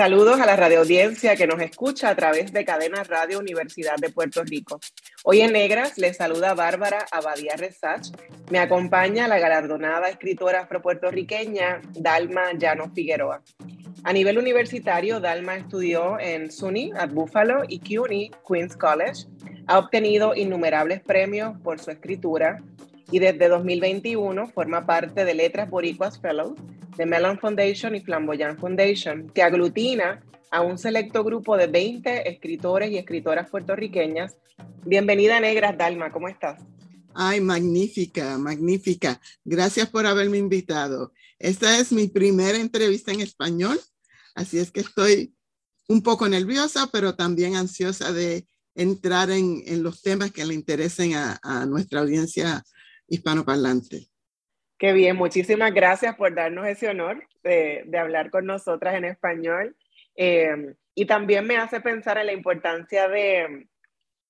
Saludos a la radioaudiencia que nos escucha a través de Cadena Radio Universidad de Puerto Rico. Hoy en Negras les saluda Bárbara Abadía Resach. Me acompaña la galardonada escritora afropuertorriqueña Dalma Llano Figueroa. A nivel universitario, Dalma estudió en SUNY at Buffalo y CUNY Queens College. Ha obtenido innumerables premios por su escritura y desde 2021 forma parte de Letras Boricuas Fellows de Mellon Foundation y Flamboyant Foundation, que aglutina a un selecto grupo de 20 escritores y escritoras puertorriqueñas. Bienvenida Negras Dalma, ¿cómo estás? Ay, magnífica, magnífica. Gracias por haberme invitado. Esta es mi primera entrevista en español, así es que estoy un poco nerviosa, pero también ansiosa de entrar en, en los temas que le interesen a, a nuestra audiencia hispanoparlante. Qué bien, muchísimas gracias por darnos ese honor de, hablar con nosotras en español. Eh, y también me hace pensar en la importancia de,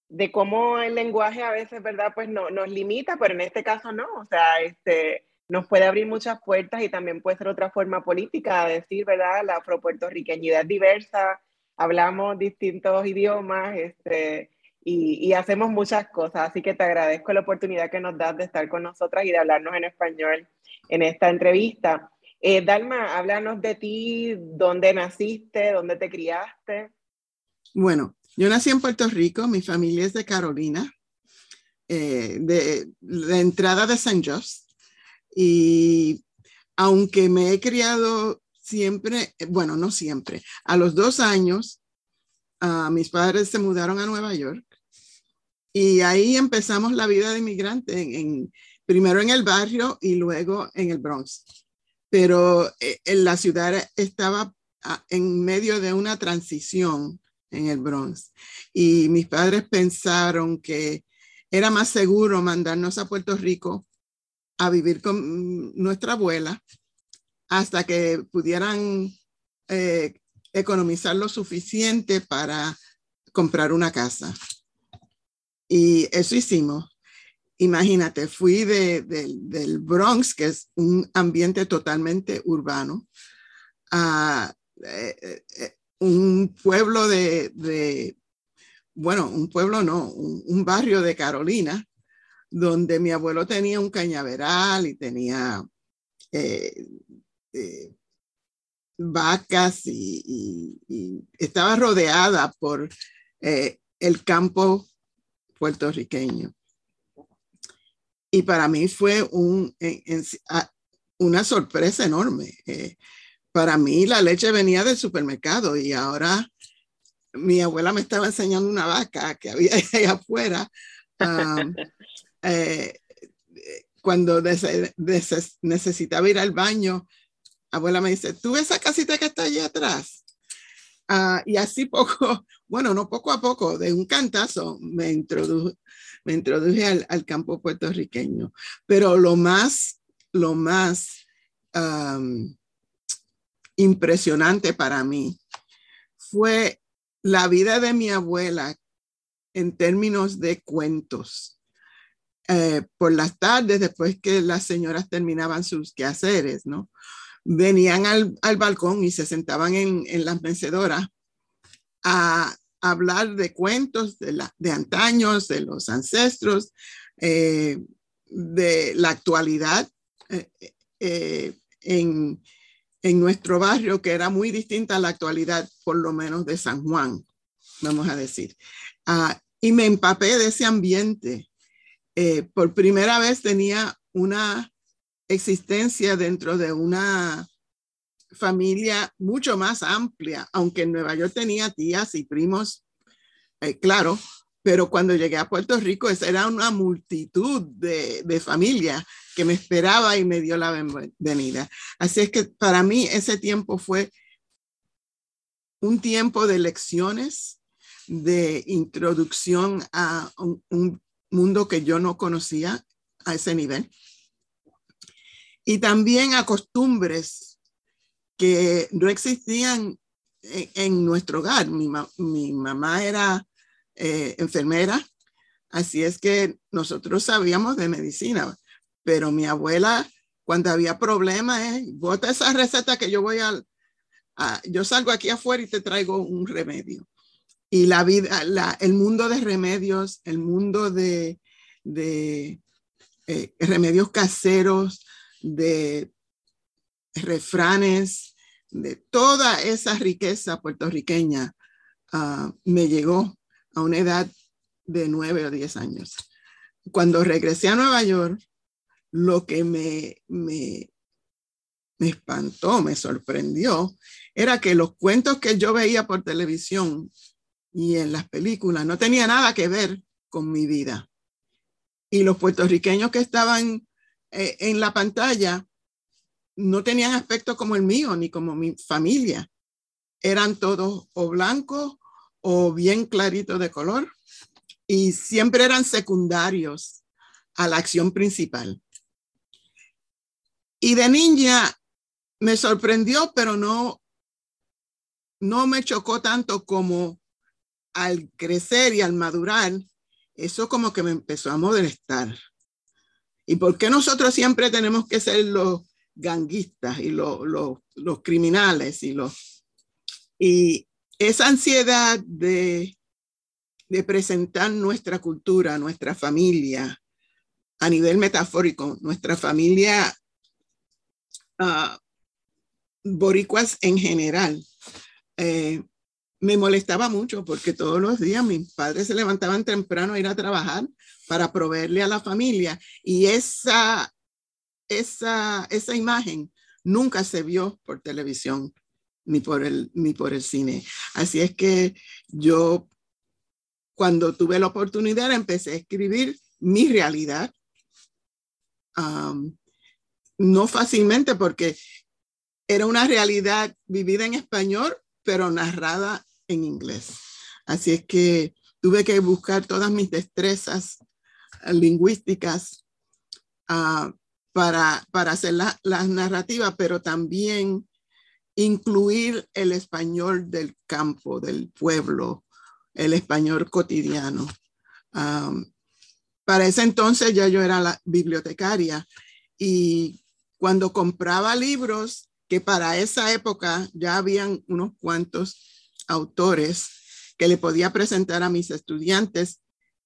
de cómo el lenguaje a veces, ¿verdad? Pues no, nos limita, pero en este caso no. O sea, este, nos puede abrir muchas puertas y también puede ser otra forma política de decir, ¿verdad? La afropuertorriqueñidad diversa, hablamos distintos idiomas, este, y, hacemos muchas cosas. Así que te agradezco la oportunidad que nos das de estar con nosotras y de hablarnos en español en esta entrevista. Eh, Dalma, háblanos de ti, dónde naciste, dónde te criaste. Bueno, yo nací en Puerto Rico, mi familia es de Carolina, eh, de, de, entrada de San José. Y aunque me he criado siempre, bueno, no siempre, a los dos años, uh, mis padres se mudaron a Nueva York y ahí empezamos la vida de inmigrante, en, primero en el barrio y luego en el Bronx. Pero eh, en la ciudad estaba ah, en medio de una transición en el Bronx. Y mis padres pensaron que era más seguro mandarnos a Puerto Rico a vivir con nuestra abuela hasta que pudieran eh, economizar lo suficiente para comprar una casa. Y eso hicimos. Imagínate, fui de, del Bronx, que es un ambiente totalmente urbano, a eh, eh, un pueblo de, bueno, un pueblo no, un, barrio de Carolina, donde mi abuelo tenía un cañaveral y tenía eh, vacas y, estaba rodeada por el campo puertorriqueño. Y para mí fue un, una sorpresa enorme. Eh, para mí la leche venía del supermercado y ahora mi abuela me estaba enseñando una vaca que había ahí afuera. Eh, cuando necesitaba ir al baño, abuela me dice, ¿tú ves esa casita que está allí atrás? Ah, y así poco, bueno, no poco a poco, de un cantazo me, introduje, al, campo puertorriqueño. Pero lo más, lo más impresionante para mí fue la vida de mi abuela en términos de cuentos. Eh, por las tardes, después que las señoras terminaban sus quehaceres, ¿no? venían al, balcón y se sentaban en, las mecedoras a, hablar de cuentos de, la, de antaños, de los ancestros, eh, de la actualidad eh, eh, en, nuestro barrio, que era muy distinta a la actualidad, por lo menos de San Juan, vamos a decir. Ah, y me empapé de ese ambiente. por primera vez tenía una existencia dentro de una familia mucho más amplia, aunque en Nueva York tenía tías y primos, eh, claro, pero cuando llegué a Puerto Rico, esa era una multitud de, de familia que me esperaba y me dio la bienvenida. Así es que para mí ese tiempo fue un tiempo de lecciones, de introducción a un, mundo que yo no conocía a ese nivel. Y también a costumbres que no existían en, nuestro hogar. Mi, mamá era eh, enfermera, así es que nosotros sabíamos de medicina, pero mi abuela, cuando había problemas, eh, bota esa receta que yo voy a, yo salgo aquí afuera y te traigo un remedio. Y la vida, el mundo de remedios, el mundo de, de eh, remedios caseros, de refranes, de toda esa riqueza puertorriqueña, ah, me llegó a una edad de nueve o diez años. Cuando regresé a Nueva York, lo que me, me, me espantó, me sorprendió, era que los cuentos que yo veía por televisión y en las películas no tenía nada que ver con mi vida. Y los puertorriqueños que estaban eh, en la pantalla no tenían aspecto como el mío ni como mi familia. Eran todos o blancos o bien claritos de color y siempre eran secundarios a la acción principal. Y de niña me sorprendió, pero no, no me chocó tanto como al crecer y al madurar, eso como que me empezó a molestar. ¿Y por qué nosotros siempre tenemos que ser los ganguistas y los, los, criminales y los... Y esa ansiedad de, de presentar nuestra cultura, nuestra familia, a nivel metafórico, nuestra familia uh, boricuas en general, eh, me molestaba mucho porque todos los días mis padres se levantaban temprano a ir a trabajar para proveerle a la familia y esa, esa, esa imagen nunca se vio por televisión ni por el, ni por el cine. Así es que yo, cuando tuve la oportunidad, empecé a escribir mi realidad. no fácilmente porque era una realidad vivida en español, pero narrada en inglés. Así es que tuve que buscar todas mis destrezas eh, lingüísticas uh, para, para hacer las narrativas, pero también incluir el español del campo, del pueblo, el español cotidiano. Para ese entonces ya yo era la bibliotecaria y cuando compraba libros, que para esa época ya habían unos cuantos autores que le podía presentar a mis estudiantes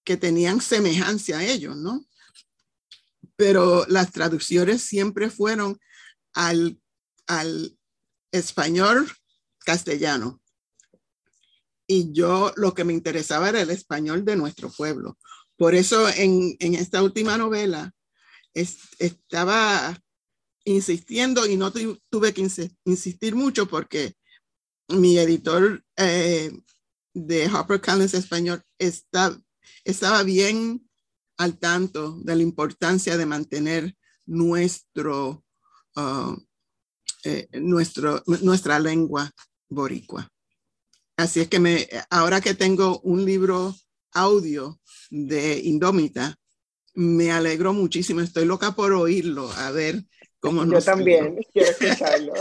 que tenían semejanza a ellos, ¿no? Pero las traducciones siempre fueron al, al español castellano. Y yo lo que me interesaba era el español de nuestro pueblo. Por eso en, en esta última novela estaba insistiendo y no tuve que insistir mucho porque mi editor eh, de HarperCollins Español está, estaba bien al tanto de la importancia de mantener nuestro, uh, eh, nuestro, nuestra lengua boricua. Así es que me, ahora que tengo un libro audio de Indómita, me alegro muchísimo. Estoy loca por oírlo, a ver yo también quiero escucharlo.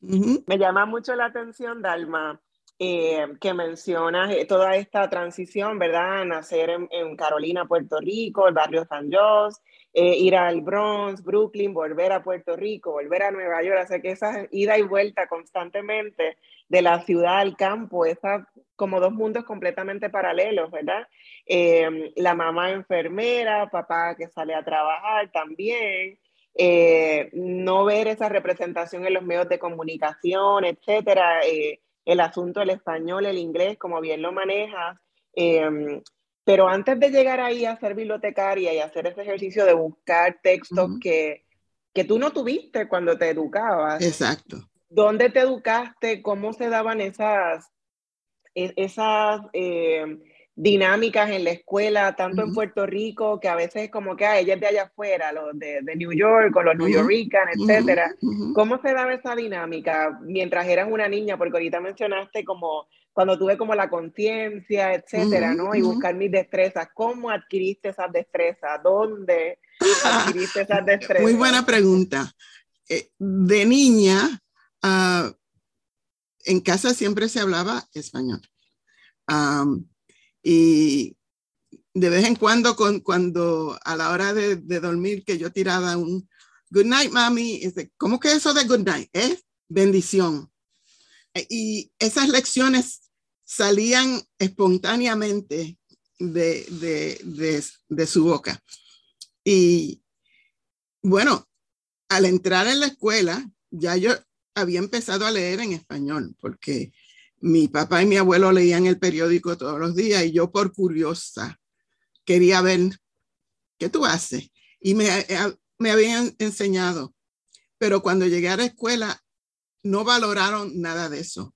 Me llama mucho la atención, Dalma, eh, que mencionas eh, toda esta transición, ¿verdad? Nacer en, Carolina, Puerto Rico, el barrio San José, eh, ir al Bronx, Brooklyn, volver a Puerto Rico, volver a Nueva York, hacer que esa ida y vuelta constantemente de la ciudad al campo, esas como dos mundos completamente paralelos, ¿verdad? la mamá enfermera, papá que sale a trabajar también, eh, no ver esa representación en los medios de comunicación, etcétera, eh, el asunto del español, el inglés, como bien lo manejas. Em, pero antes de llegar ahí a ser bibliotecaria y hacer ese ejercicio de buscar textos que que tú no tuviste cuando te educabas. Exacto. ¿Dónde te educaste? ¿Cómo se daban esas, e, esas eh, dinámicas en la escuela, tanto en Puerto Rico, que a veces como que hay ella es de allá afuera, los de, de New York, o los New Yorkers, etcétera. ¿Cómo se daba esa dinámica mientras eras una niña? Porque ahorita mencionaste como cuando tuve como la conciencia, etcétera, ¿no? Y buscar mis destrezas. ¿Cómo adquiriste esas destrezas? ¿Dónde adquiriste esas destrezas? Muy buena pregunta. Eh, de niña, uh, en casa siempre se hablaba español. Um, y de vez en cuando, con, cuando a la hora de, de, dormir, que yo tiraba un good night, mami, ¿cómo que eso de good night? Es bendición. Y esas lecciones salían espontáneamente de, de, de, de su boca. Y bueno, al entrar en la escuela, ya yo había empezado a leer en español, porque mi papá y mi abuelo leían el periódico todos los días y yo por curiosa quería ver qué tú haces. Y me, eh, me habían enseñado, pero cuando llegué a la escuela no valoraron nada de eso.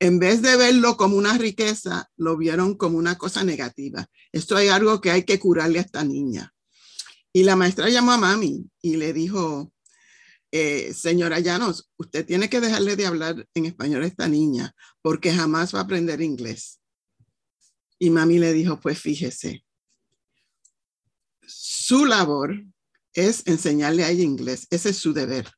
En vez de verlo como una riqueza, lo vieron como una cosa negativa. Esto hay algo que hay que curarle a esta niña. Y la maestra llamó a mami y le dijo, eh, señora Llanos, usted tiene que dejarle de hablar en español a esta niña porque jamás va a aprender inglés. Y mami le dijo, pues fíjese, su labor es enseñarle a ella inglés, ese es su deber.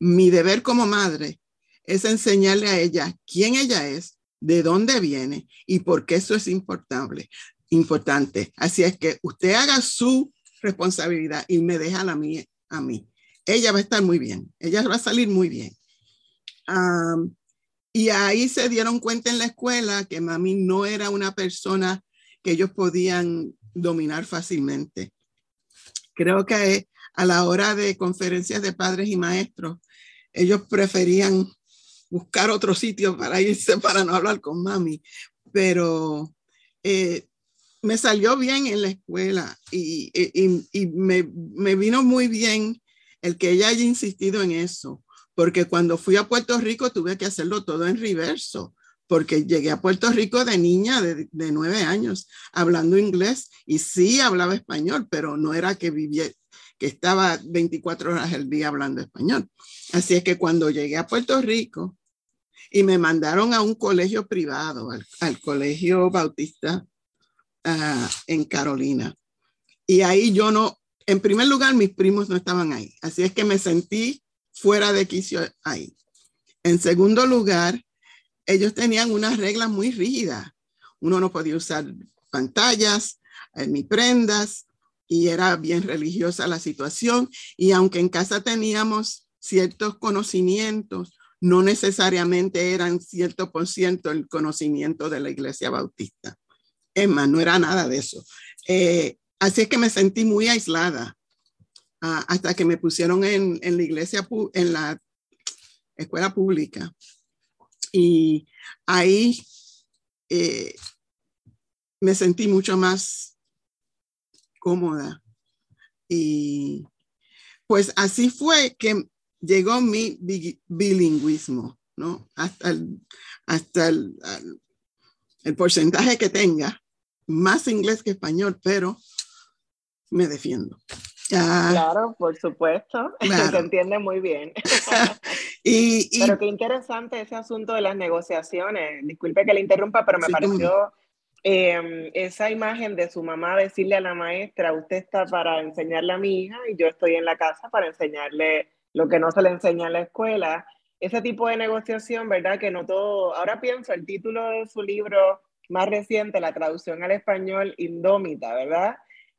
Mi deber como madre es enseñarle a ella quién ella es, de dónde viene y por qué eso es importante. importante. Así es que usted haga su responsabilidad y me deja la mía a mí ella va a estar muy bien, ella va a salir muy bien. y ahí se dieron cuenta en la escuela que mami no era una persona que ellos podían dominar fácilmente. Creo que a la hora de conferencias de padres y maestros, ellos preferían buscar otro sitio para irse, para no hablar con mami, pero eh, me salió bien en la escuela y, me, vino muy bien el que ella haya insistido en eso, porque cuando fui a Puerto Rico tuve que hacerlo todo en reverso, porque llegué a Puerto Rico de niña de, nueve años hablando inglés y sí hablaba español, pero no era que vivía, que estaba 24 horas al día hablando español. Así es que cuando llegué a Puerto Rico y me mandaron a un colegio privado, al, colegio bautista ah, en Carolina, y ahí yo no, en primer lugar, mis primos no estaban ahí, así es que me sentí fuera de quicio ahí. En segundo lugar, ellos tenían unas reglas muy rígidas. Uno no podía usar pantallas, eh, ni prendas, y era bien religiosa la situación. Y aunque en casa teníamos ciertos conocimientos, no necesariamente eran cierto por ciento el conocimiento de la iglesia bautista. Más, no era nada de eso. Eh, Así es que me sentí muy aislada ah, hasta que me pusieron en, la iglesia, en la escuela pública. Y ahí eh, me sentí mucho más cómoda. Y pues así fue que llegó mi bilingüismo, ¿no? Hasta el, hasta el porcentaje que tenga, más inglés que español, pero me defiendo. claro, por supuesto, se entiende muy bien. y, pero qué interesante ese asunto de las negociaciones. Disculpe que le interrumpa, pero me pareció em, esa imagen de su mamá decirle a la maestra, usted está para enseñarle a mi hija y yo estoy en la casa para enseñarle lo que no se le enseña en la escuela. Ese tipo de negociación, ¿verdad? Que no todo, ahora pienso, el título de su libro más reciente, la traducción al español, Indómita, ¿verdad?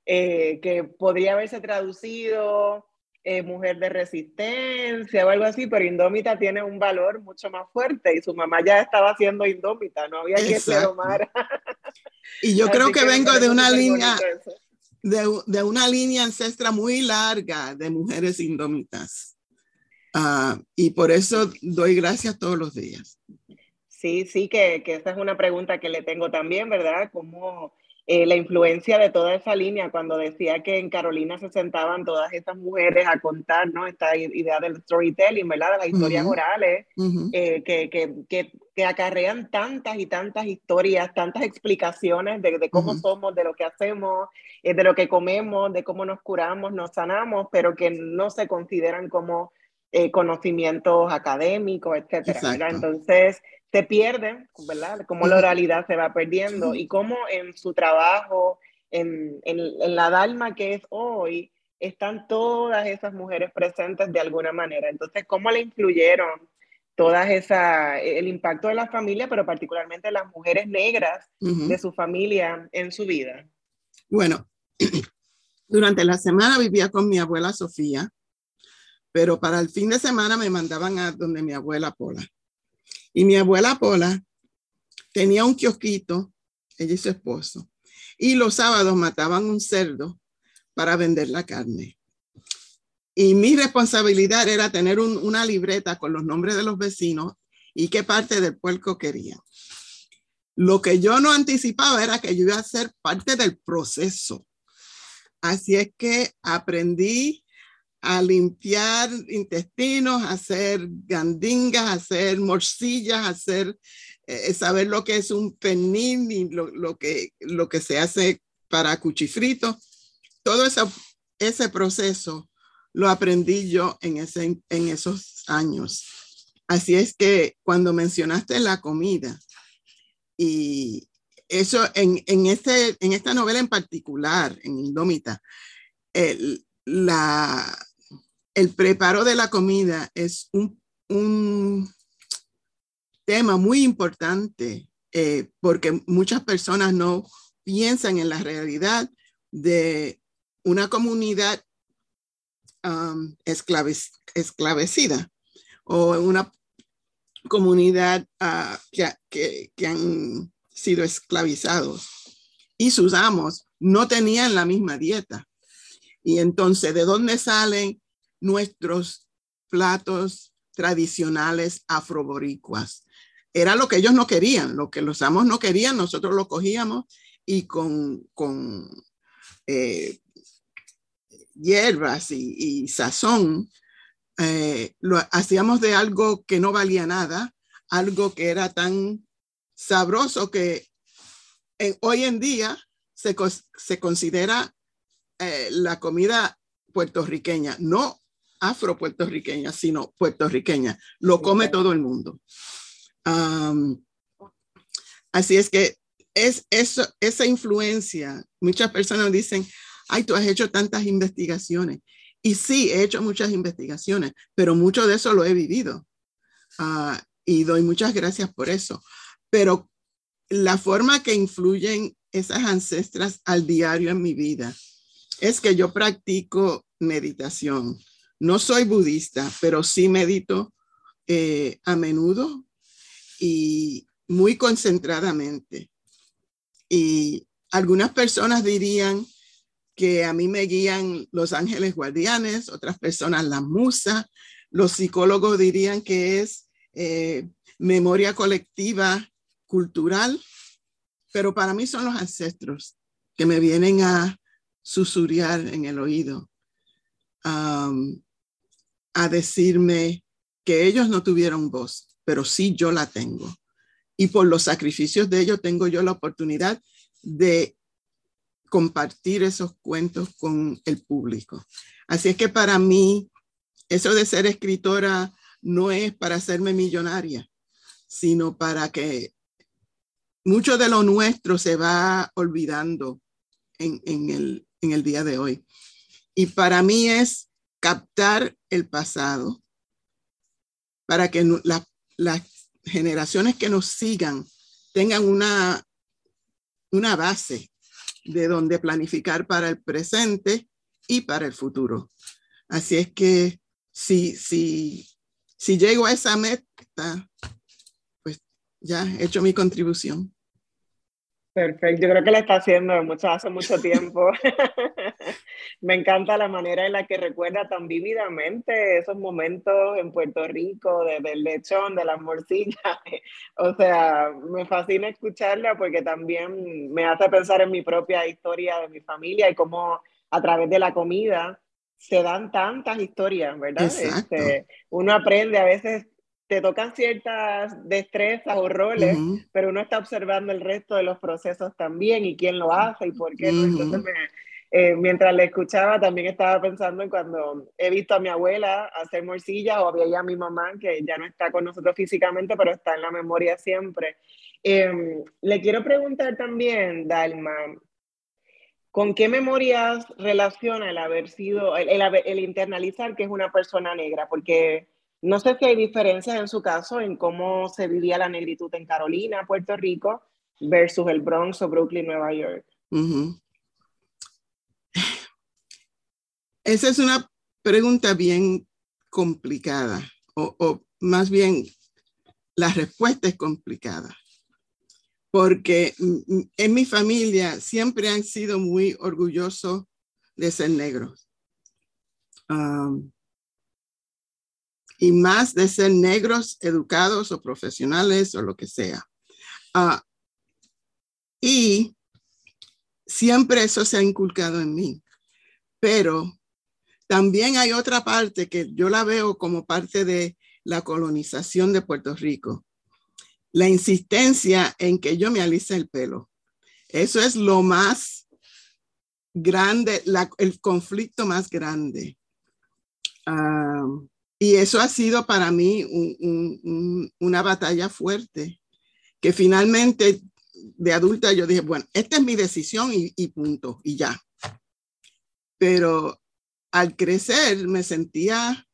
Eh, que podría haberse traducido eh, mujer de resistencia o algo así, pero indómita tiene un valor mucho más fuerte y su mamá ya estaba siendo indómita, no había que ser Omar. y yo creo que, vengo de una línea de, de, una línea ancestra muy larga de mujeres indómitas. Uh, y por eso doy gracias todos los días. Sí, sí, que, que esa es una pregunta que le tengo también, ¿verdad? ¿Cómo, eh, la influencia de toda esa línea cuando decía que en Carolina se sentaban todas esas mujeres a contar, ¿no? Esta idea del storytelling, ¿verdad? De las historias orales, eh, que, que, que, que, acarrean tantas y tantas historias, tantas explicaciones de, de cómo somos, de lo que hacemos, eh, de lo que comemos, de cómo nos curamos, nos sanamos, pero que no se consideran como conocimientos académicos, etcétera. Entonces, se pierden, ¿verdad? Cómo la oralidad se va perdiendo y cómo en su trabajo, en, en, la Dalma que es hoy, están todas esas mujeres presentes de alguna manera. Entonces, ¿cómo le influyeron todas esa, el impacto de la familia, pero particularmente las mujeres negras de su familia en su vida? Bueno, durante la semana vivía con mi abuela Sofía, pero para el fin de semana me mandaban a donde mi abuela Pola. Y mi abuela Pola tenía un kiosquito, ella y su esposo, y los sábados mataban un cerdo para vender la carne. Y mi responsabilidad era tener una libreta con los nombres de los vecinos y qué parte del puerco querían. Lo que yo no anticipaba era que yo iba a ser parte del proceso. Así es que aprendí a limpiar intestinos, a hacer gandingas, a hacer morcillas, a hacer, eh, saber lo que es un pernil y lo, que, lo que se hace para cuchifrito. Todo eso, ese proceso lo aprendí yo en, ese, en esos años. Así es que cuando mencionaste la comida, y eso en, en, este, en esta novela en particular, en Indómita, el, la, el preparo de la comida es un, tema muy importante eh, porque muchas personas no piensan en la realidad de una comunidad um, esclavecida o una comunidad uh, que, que, han sido esclavizados y sus amos no tenían la misma dieta. Y entonces, ¿de dónde salen nuestros platos tradicionales afroboricuas. Era lo que ellos no querían, lo que los amos no querían, nosotros lo cogíamos y con, con eh, hierbas y, sazón, eh, lo hacíamos de algo que no valía nada, algo que era tan sabroso que hoy en día se, se considera eh, la comida puertorriqueña, no afro-puertorriqueña, sino puertorriqueña. Lo come todo el mundo. así es que es eso, esa influencia. Muchas personas dicen, ay, tú has hecho tantas investigaciones. Y sí, he hecho muchas investigaciones, pero mucho de eso lo he vivido. Ah, y doy muchas gracias por eso. Pero la forma que influyen esas ancestras al diario en mi vida es que yo practico meditación. No soy budista, pero sí medito eh, a menudo y muy concentradamente. Y algunas personas dirían que a mí me guían los ángeles guardianes, otras personas la musa, los psicólogos dirían que es eh, memoria colectiva cultural, pero para mí son los ancestros que me vienen a susurrar en el oído a decirme que ellos no tuvieron voz, pero sí yo la tengo. Y por los sacrificios de ellos tengo yo la oportunidad de compartir esos cuentos con el público. Así es que para mí, eso de ser escritora no es para hacerme millonaria, sino para que mucho de lo nuestro se va olvidando en, en, el, en el día de hoy. Y para mí es captar el pasado para que las generaciones que nos sigan tengan una, una base de donde planificar para el presente y para el futuro. Así es que si, si, si llego a esa meta, pues ya he hecho mi contribución. Perfecto, yo creo que lo está haciendo mucho, hace mucho tiempo. Me encanta la manera en la que recuerda tan vívidamente esos momentos en Puerto Rico, desde el lechón, de las morcillas. o sea, me fascina escucharla porque también me hace pensar en mi propia historia de mi familia y cómo a través de la comida se dan tantas historias, ¿verdad? Este, uno aprende a veces te tocan ciertas destrezas o roles, pero uno está observando el resto de los procesos también y quién lo hace y por qué. Entonces, eh, mientras le escuchaba, también estaba pensando en cuando he visto a mi abuela hacer morcilla o veía a mi mamá, que ya no está con nosotros físicamente, pero está en la memoria siempre. Em, le quiero preguntar también, Dalma, ¿Con qué memorias relaciona el haber sido, el, el, internalizar que es una persona negra? Porque no sé si hay diferencias en su caso en cómo se vivía la negritud en Carolina, Puerto Rico, versus el Bronx o Brooklyn, Nueva York. Esa es una pregunta bien complicada, o, más bien la respuesta es complicada, porque en mi familia siempre han sido muy orgullosos de ser negros. Um, y más de ser negros, educados o profesionales o lo que sea. Ah, y siempre eso se ha inculcado en mí. Pero también hay otra parte que yo la veo como parte de la colonización de Puerto Rico. La insistencia en que yo me alice el pelo. Eso es lo más grande, el conflicto más grande. Ah, y eso ha sido para mí una batalla fuerte, que finalmente de adulta yo dije, bueno, esta es mi decisión y, punto, y ya. Pero al crecer me sentía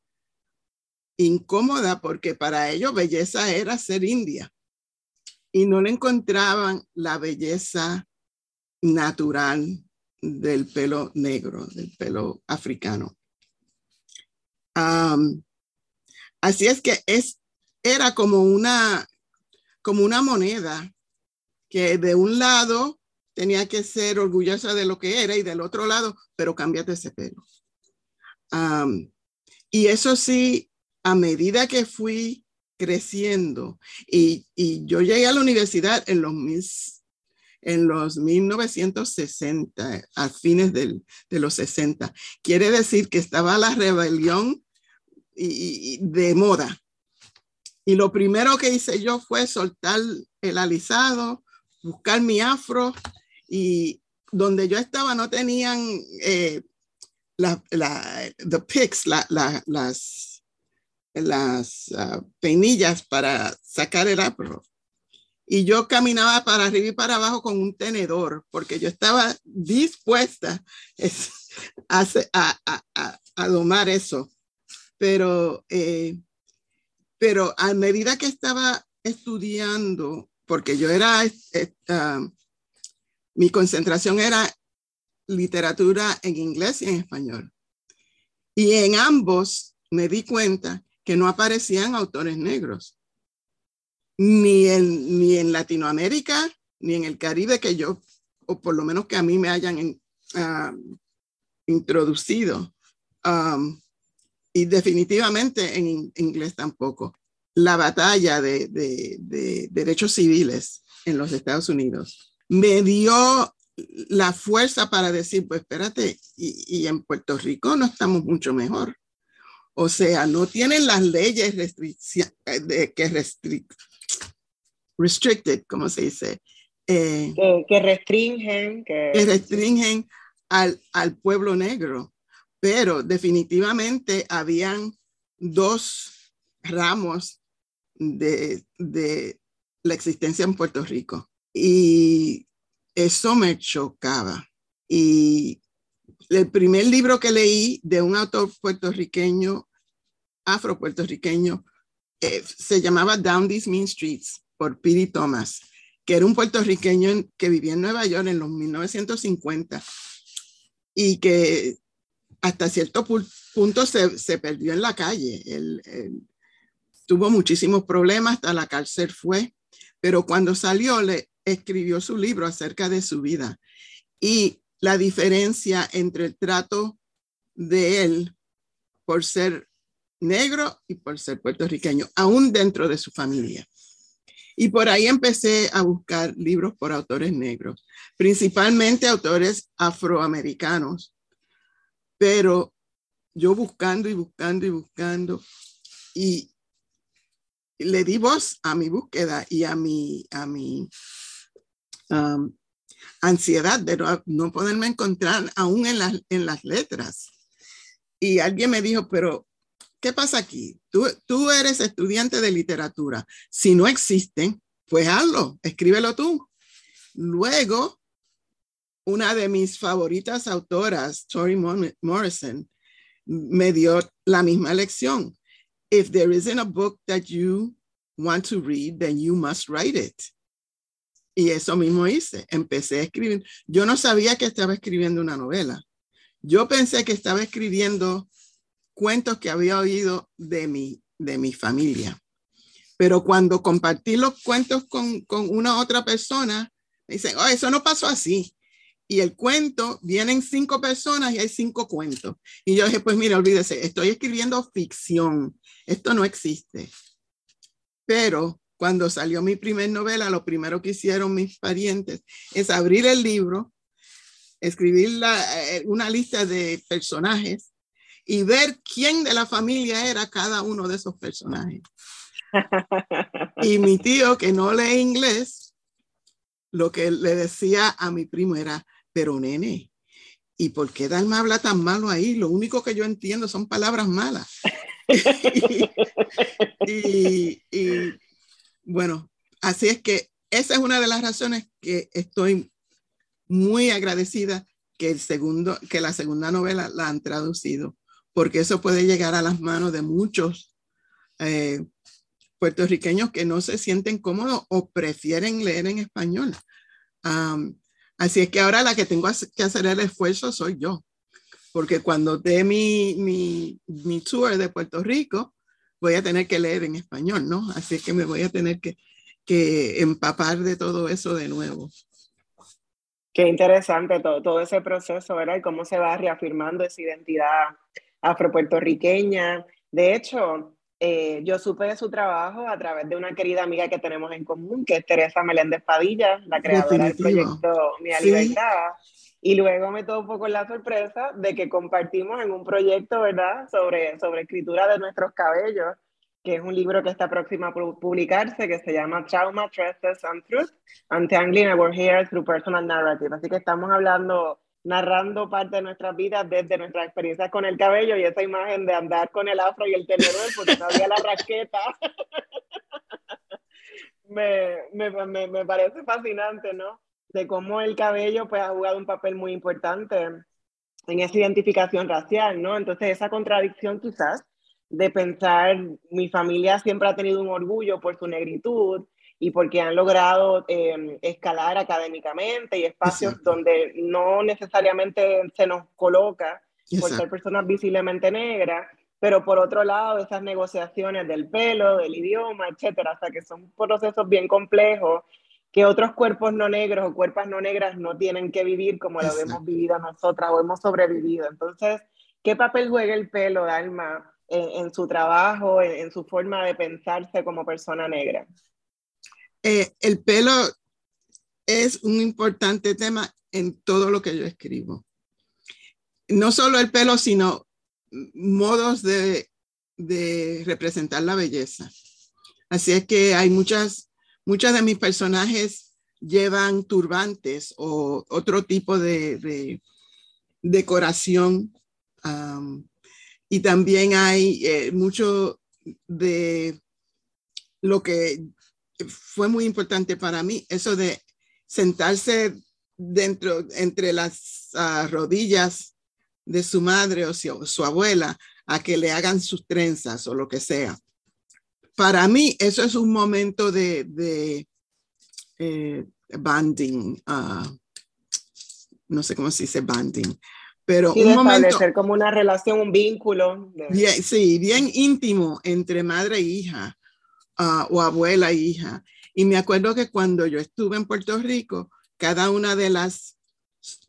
incómoda porque para ellos belleza era ser india y no le encontraban la belleza natural del pelo negro, del pelo africano. Así es que es, era como una, como una moneda que de un lado tenía que ser orgullosa de lo que era y del otro lado, pero cámbiate ese pelo. y eso sí, a medida que fui creciendo y, yo llegué a la universidad en los, en los 1960, a fines de los 60, quiere decir que estaba la rebelión y, de moda. Y lo primero que hice yo fue soltar el alisado, buscar mi afro y donde yo estaba no tenían eh, la, la, the picks, la, las, las uh, peinillas para sacar el afro. Y yo caminaba para arriba y para abajo con un tenedor, porque yo estaba dispuesta a, a, a, a domar eso pero, eh, pero a medida que estaba estudiando, porque yo era, mi concentración era literatura en inglés y en español. Y en ambos me di cuenta que no aparecían autores negros, ni en, ni en Latinoamérica, ni en el Caribe que yo, o por lo menos que a mí me hayan ah, introducido. Um, y definitivamente en inglés tampoco. La batalla de, derechos civiles en los Estados Unidos me dio la fuerza para decir, pues espérate, y, en Puerto Rico no estamos mucho mejor. O sea, no tienen las leyes de, que restrict, restricted, como se dice. Eh, que, restringen. Que, que restringen al, al, pueblo negro pero definitivamente habían dos ramos de, la existencia en Puerto Rico y eso me chocaba. Y el primer libro que leí de un autor puertorriqueño, afro-puertorriqueño, eh, se llamaba Down These Mean Streets por Piri Thomas, que era un puertorriqueño que vivía en Nueva York en los 1950 y que hasta cierto punto se, perdió en la calle. Tuvo muchísimos problemas, hasta la cárcel fue, pero cuando salió le, escribió su libro acerca de su vida y la diferencia entre el trato de él por ser negro y por ser puertorriqueño, aún dentro de su familia. Y por ahí empecé a buscar libros por autores negros, principalmente autores afroamericanos, pero yo buscando y buscando y buscando y le di voz a mi búsqueda y a mi, a mi um, ansiedad de no, poderme encontrar aún en las, en las letras. Y alguien me dijo, pero ¿qué pasa aquí? Tú, tú eres estudiante de literatura. Si no existen, pues hazlo, escríbelo tú. Luego, una de mis favoritas autoras, Tori Morrison, me dio la misma lección. If there isn't a book that you want to read, then you must write it. Y eso mismo hice. Empecé a escribir. Yo no sabía que estaba escribiendo una novela. Yo pensé que estaba escribiendo cuentos que había oído de mi, de mi familia. Pero cuando compartí los cuentos con, con una otra persona, me dicen, oh, eso no pasó así. Y el cuento, vienen cinco personas y hay cinco cuentos. Y yo dije, pues mira, olvídese, estoy escribiendo ficción. Esto no existe. Pero cuando salió mi primer novela, lo primero que hicieron mis parientes es abrir el libro, escribir eh, una lista de personajes y ver quién de la familia era cada uno de esos personajes. Y mi tío, que no lee inglés, lo que le decía a mi primo era, pero nene, ¿y por qué Dalma habla tan malo ahí? Lo único que yo entiendo son palabras malas. y, bueno, así es que esa es una de las razones que estoy muy agradecida que, el segundo, que la segunda novela la han traducido porque eso puede llegar a las manos de muchos eh, puertorriqueños que no se sienten cómodos o prefieren leer en español. Así es que ahora la que tengo que hacer el esfuerzo soy yo, porque cuando dé mi, mi, mi tour de Puerto Rico, voy a tener que leer en español, ¿no? Así es que me voy a tener que, que empapar de todo eso de nuevo. Qué interesante todo, todo ese proceso, ¿verdad? Y cómo se va reafirmando esa identidad afropuertorriqueña. De hecho, eh, yo supe de su trabajo a través de una querida amiga que tenemos en común, que es Teresa Meléndez Padilla, la creadora del proyecto Mi Libertad. Y luego me topo con la sorpresa de que compartimos en un proyecto, ¿verdad?, sobre, sobre escritura de nuestros cabellos, que es un libro que está próximo a publicarse, que se llama Trauma, Trustes and Truth, Untangling Our Hair Through Personal Narrative. Así que estamos hablando narrando parte de nuestras vidas desde nuestras experiencias con el cabello y esa imagen de andar con el afro y el tenedor porque no la raqueta. me, me, me, parece fascinante, ¿no? De cómo el cabello pues, ha jugado un papel muy importante en esa identificación racial, ¿no? Entonces esa contradicción quizás de pensar, mi familia siempre ha tenido un orgullo por su negritud, y porque han logrado em, escalar académicamente y espacios donde no necesariamente se nos coloca por ser personas visiblemente negras, pero por otro lado esas negociaciones del pelo, del idioma, etcétera, hasta que son procesos bien complejos que otros cuerpos no negros o cuerpas no negras no tienen que vivir como lo hemos vivido nosotras o hemos sobrevivido. Entonces, ¿qué papel juega el pelo, Dalma, en, su trabajo, en su forma de pensarse como persona negra? Eh, el pelo es un importante tema en todo lo que yo escribo. No solo el pelo, sino modos de, representar la belleza. Así es que hay muchas, muchas de mis personajes llevan turbantes o otro tipo de, decoración. y también hay eh, mucho de lo que fue muy importante para mí eso de sentarse dentro, entre las ah, rodillas de su madre o su, abuela a que le hagan sus trenzas o lo que sea. Para mí eso es un momento de, de eh, banding, ah, no sé cómo se dice banding, pero un momento como una relación, un vínculo. sí, bien íntimo entre madre e hija o abuela e hija. Y me acuerdo que cuando yo estuve en Puerto Rico, cada una de las,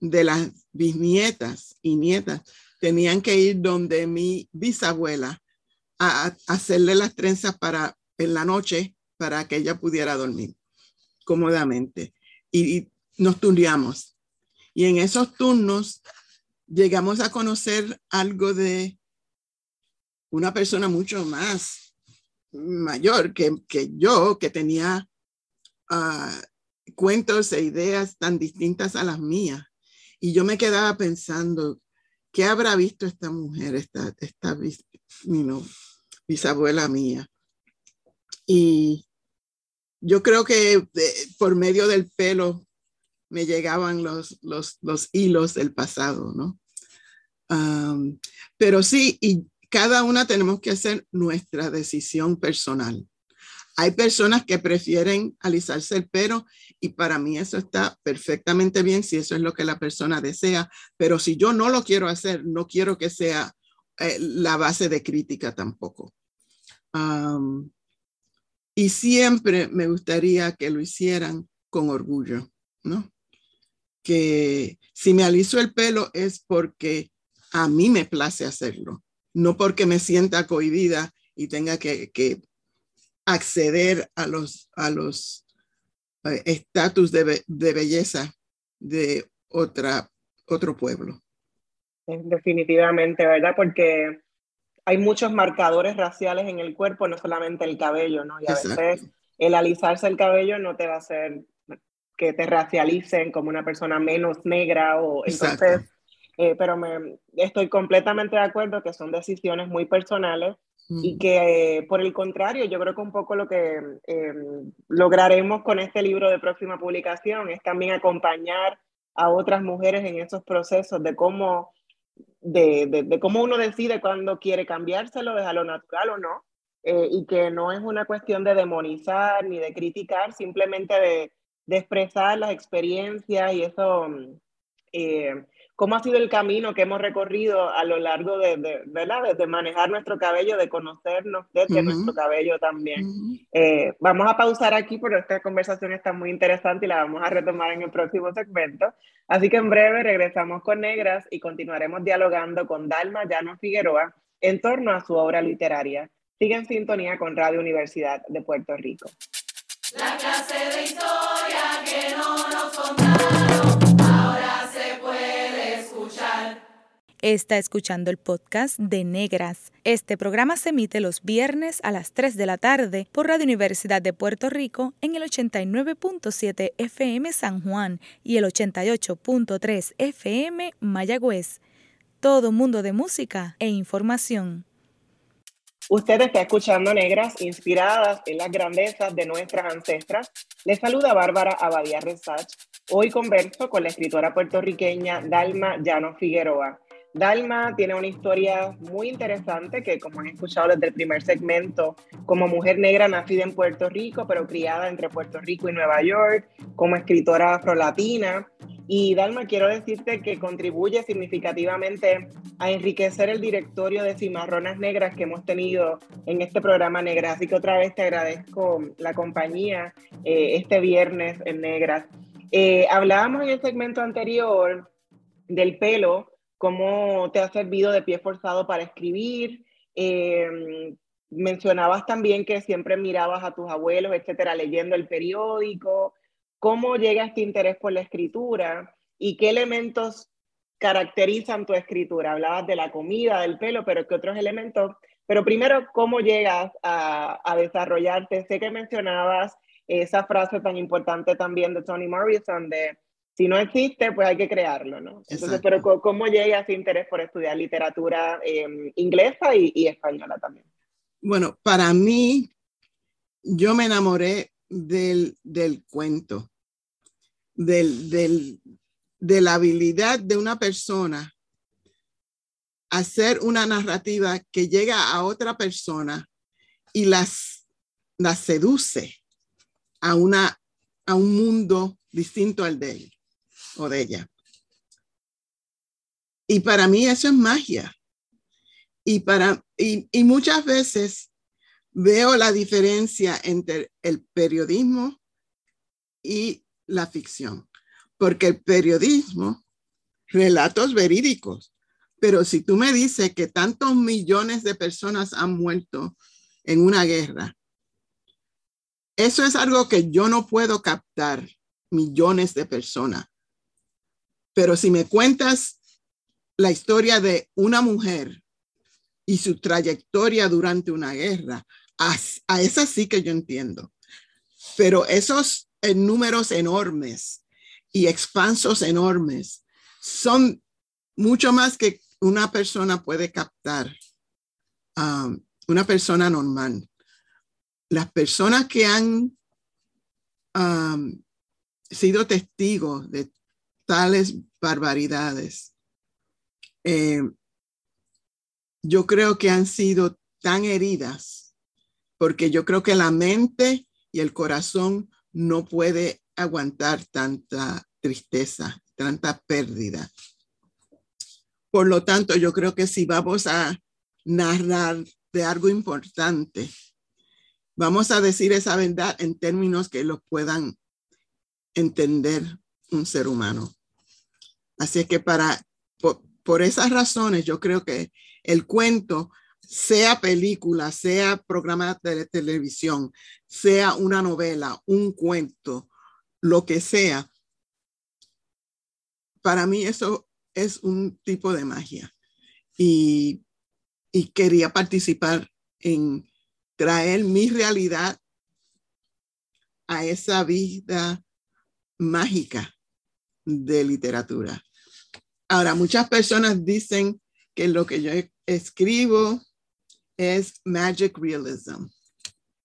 de las bisnietas y nietas tenían que ir donde mi bisabuela a, hacerle las trenzas para en la noche para que ella pudiera dormir cómodamente. Y, nos turneamos. Y en esos turnos llegamos a conocer algo de una persona mucho más mayor que, yo, que tenía ah, cuentos e ideas tan distintas a las mías. Y yo me quedaba pensando, ¿qué habrá visto esta mujer, esta, esta bisabuela mía? Y yo creo que eh, por medio del pelo me llegaban los, los, los hilos del pasado, ¿no? pero sí, y cada una tenemos que hacer nuestra decisión personal. Hay personas que prefieren alisarse el pelo y para mí eso está perfectamente bien si eso es lo que la persona desea, pero si yo no lo quiero hacer, no quiero que sea eh, la base de crítica tampoco. y siempre me gustaría que lo hicieran con orgullo, ¿no? Que si me aliso el pelo es porque a mí me place hacerlo, no porque me sienta cohibida y tenga que, que acceder a los a los eh, estatus de, de, belleza de otra, otro pueblo. Definitivamente, ¿verdad? Porque hay muchos marcadores raciales en el cuerpo, no solamente el cabello, ¿no? Y a veces el alisarse el cabello no te va a hacer que te racialicen como una persona menos negra o entonces, eh, pero me, estoy completamente de acuerdo que son decisiones muy personales y que eh, por el contrario, yo creo que un poco lo que em, lograremos con este libro de próxima publicación es también acompañar a otras mujeres en esos procesos de cómo, de, de, cómo uno decide cuándo quiere cambiárselo, es a lo natural o no, eh, y que no es una cuestión de demonizar ni de criticar, simplemente de, de expresar las experiencias y eso eh, cómo ha sido el camino que hemos recorrido a lo largo de, de ¿verdad? de manejar nuestro cabello, de conocernos desde nuestro cabello también. Eh, vamos a pausar aquí porque esta conversación está muy interesante y la vamos a retomar en el próximo segmento. Así que en breve regresamos con Negras y continuaremos dialogando con Dalma Llano Figueroa en torno a su obra literaria. Sigue en sintonía con Radio Universidad de Puerto Rico. La clase de historia que no nos contaron. Está escuchando el podcast de Negras. Este programa se emite los viernes a las 3 de la tarde por Radio Universidad de Puerto Rico en el 89.7 FM San Juan y el 88.3 FM Mayagüez. Todo mundo de música e información. Usted está escuchando Negras inspiradas en las grandezas de nuestras ancestras. Les saluda Bárbara Abadía Resach. Hoy converso con la escritora puertorriqueña Dalma Llano Figueroa. Dalma tiene una historia muy interesante que, como han escuchado desde el primer segmento, como mujer negra nacida en Puerto Rico, pero criada entre Puerto Rico y Nueva York, como escritora afrolatina. Y Dalma, quiero decirte que contribuye significativamente a enriquecer el directorio de cimarronas negras que hemos tenido en este programa Negra. Así que otra vez te agradezco la compañía eh, este viernes en Negras. Eh, hablábamos en el segmento anterior del pelo cómo te ha servido de pie forzado para escribir. Eh, mencionabas también que siempre mirabas a tus abuelos, etcétera, leyendo el periódico. ¿Cómo llega este interés por la escritura y qué elementos caracterizan tu escritura? Hablabas de la comida, del pelo, pero ¿qué otros elementos? Pero primero, ¿cómo llegas a, a desarrollarte? Sé que mencionabas esa frase tan importante también de Toni Morrison de si no existe, pues hay que crearlo, ¿no? Entonces, pero ¿cómo llega ese interés por estudiar literatura em, inglesa y, española también? Bueno, para mí, yo me enamoré del, cuento, del, de la habilidad de una persona hacer una narrativa que llega a otra persona y las, las seduce a, una, a un mundo distinto al de él o de ella. Y para mí eso es magia. Y, para, y, muchas veces veo la diferencia entre el periodismo y la ficción, porque el periodismo, relatos verídicos, pero si tú me dices que tantos millones de personas han muerto en una guerra, eso es algo que yo no puedo captar, millones de personas. Pero si me cuentas la historia de una mujer y su trayectoria durante una guerra, a, esa sí que yo entiendo. Pero esos eh, números enormes y expansos enormes son mucho más que una persona puede captar, um, una persona normal. Las personas que han um, sido testigos de tales barbaridades, eh, yo creo que han sido tan heridas porque yo creo que la mente y el corazón no puede aguantar tanta tristeza, tanta pérdida. Por lo tanto, yo creo que si vamos a narrar de algo importante, vamos a decir esa verdad en términos que lo puedan entender un ser humano. Así que para, por, por esas razones, yo creo que el cuento sea película, sea programa de televisión, sea una novela, un cuento, lo que sea, para mí eso es un tipo de magia. Y, y quería participar en traer mi realidad a esa vida mágica de literatura. Ahora, muchas personas dicen que lo que yo escribo es magic realism,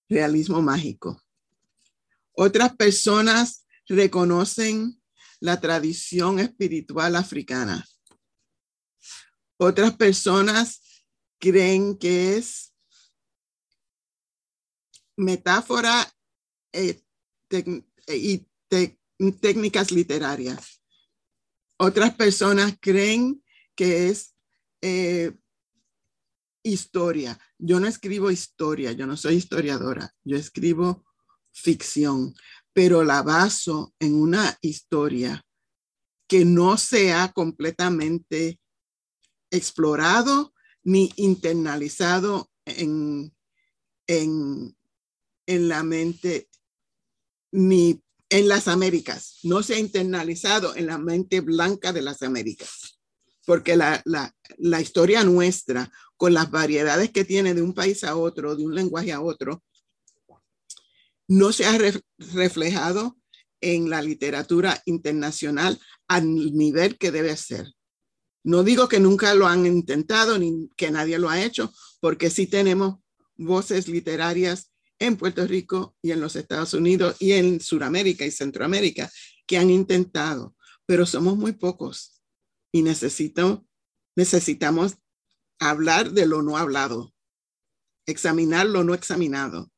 realismo mágico. Otras personas reconocen la tradición espiritual africana. Otras personas creen que es metáfora eh, y técnicas literarias. Otras personas creen que es eh, historia. Yo no escribo historia, yo no soy historiadora, yo escribo ficción, pero la baso en una historia que no sea completamente explorado ni internalizado en, en, en la mente ni en las Américas, no se ha internalizado en la mente blanca de las Américas, porque la, la, historia nuestra con las variedades que tiene de un país a otro, de un lenguaje a otro, no se ha reflejado en la literatura internacional al nivel que debe ser. No digo que nunca lo han intentado ni que nadie lo ha hecho, porque sí tenemos voces literarias en Puerto Rico y en los Estados Unidos y en Sudamérica y Centroamérica que han intentado, pero somos muy pocos y necesito, necesitamos hablar de lo no hablado, examinar lo no examinado.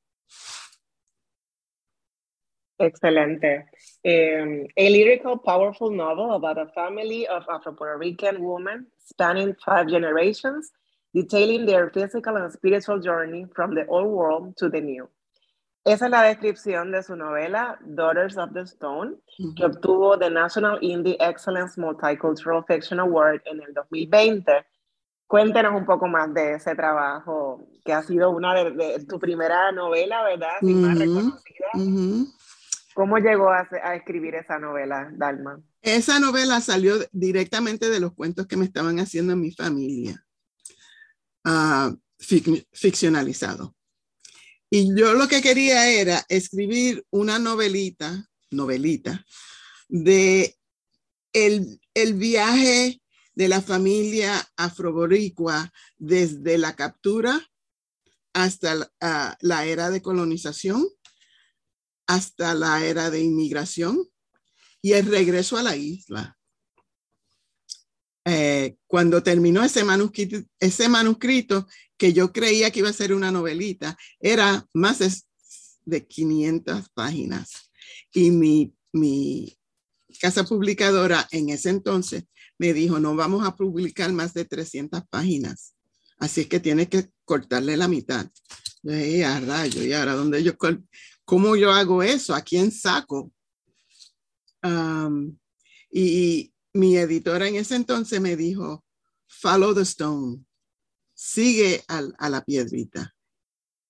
Excelente. Um, a lyrical, powerful novel about a family of Afro-Puerto Rican women spanning five generations, detailing their physical and spiritual journey from the old world to the new. Esa es la descripción de su novela Daughters of the Stone, que obtuvo the National Indie Excellence Multicultural Fiction Award en el 2020 Cuéntenos un poco más de ese trabajo, que ha sido una de, tu primera novela, ¿verdad? más reconocida. ¿Cómo llegó a, escribir esa novela, Dalma? Esa novela salió directamente de los cuentos que me estaban haciendo en mi familia, uh, ficcionalizado. Y yo lo que quería era escribir una novelita, novelita, de el, el viaje de la familia afroboricua desde la captura hasta la, era de colonización, hasta la era de inmigración y el regreso a la isla. Eh, cuando terminó ese manuscrito, ese manuscrito, que yo creía que iba a ser una novelita, era más de 500 páginas. Y mi, mi casa publicadora en ese entonces me dijo, no vamos a publicar más de 300 páginas. Así es que tiene que cortarle la mitad. Y a rayo, y ahora, ¿dónde yo, ¿cómo yo hago eso? ¿A quién saco? y, mi editora en ese entonces me dijo, follow the stone, sigue a la piedrita.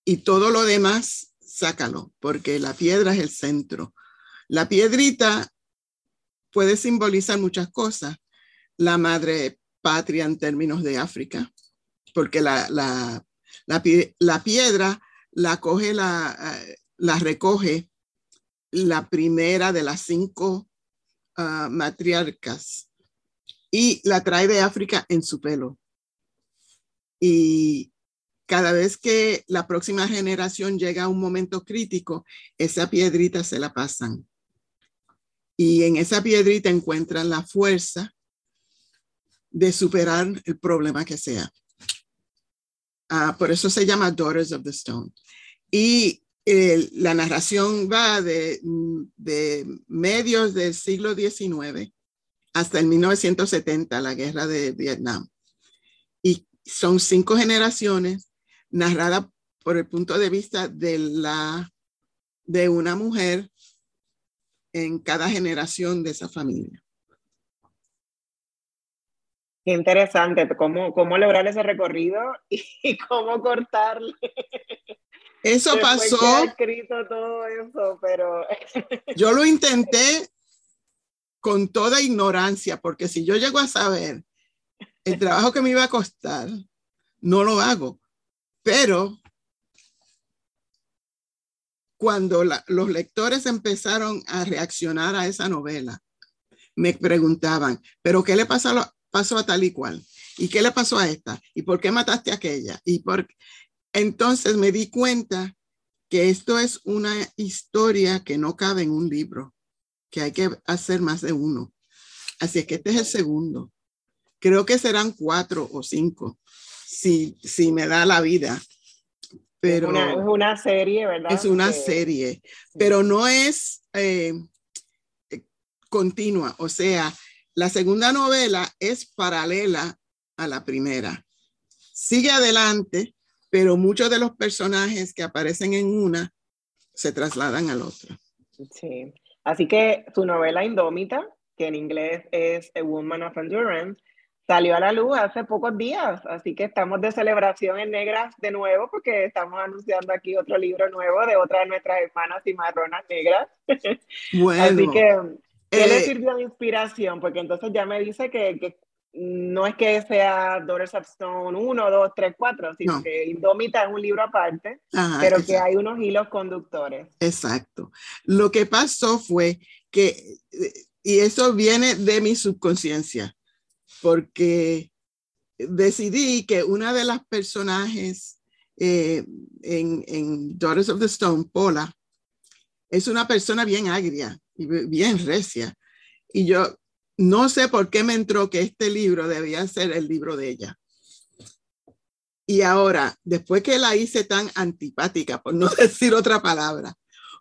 Y todo lo demás, sácalo, porque la piedra es el centro. La piedrita puede simbolizar muchas cosas. La madre patria en términos de África, porque la, la, la, piedra la coge, la, la recoge la primera de las cinco uh, matriarcas y la trae de África en su pelo. Y cada vez que la próxima generación llega a un momento crítico, esa piedrita se la pasan. Y en esa piedrita encuentran la fuerza de superar el problema que sea. Ah, por eso se llama Daughters of the Stone. Y la narración va de, de, medios del siglo XIX hasta el 1970, la guerra de Vietnam. Y son cinco generaciones narradas por el punto de vista de, la, de una mujer en cada generación de esa familia. Qué interesante, cómo, cómo lograr ese recorrido y cómo cortarle. Eso pasó. escrito todo eso, pero. yo lo intenté con toda ignorancia, porque si yo llego a saber el trabajo que me iba a costar, no lo hago. Pero cuando los lectores empezaron a reaccionar a esa novela, me preguntaban, ¿pero qué le pasó a, pasó a tal y cual? ¿Y qué le pasó a esta? ¿Y por qué mataste a aquella? ¿Y por entonces me di cuenta que esto es una historia que no cabe en un libro, que hay que hacer más de uno. Así es que este es el segundo. Creo que serán cuatro o cinco, si, si me da la vida. Pero es una, serie, ¿verdad? Es una serie, pero no es eh, continua. O sea, la segunda novela es paralela a la primera. Sigue adelante, pero muchos de los personajes que aparecen en una se trasladan al otro. Sí, así que su novela Indómita, que en inglés es A Woman of Endurance, salió a la luz hace pocos días, así que estamos de celebración en negras de nuevo porque estamos anunciando aquí otro libro nuevo de otra de nuestras hermanas y marronas negras. Bueno. así que, ¿qué le eh, sirvió de inspiración? Porque entonces ya me dice que, que no es que sea Daughters of Stone 1, 2, 3, 4, sino que Indómita es un libro aparte, pero que hay unos hilos conductores. Exacto. Lo que pasó fue que, y eso viene de mi subconsciencia, porque decidí que una de las personajes eh, en, en Daughters of the Stone, Paula, es una persona bien agria y bien recia. Y yo no sé por qué me entró que este libro debía ser el libro de ella. Y ahora, después que la hice tan antipática, por no decir otra palabra,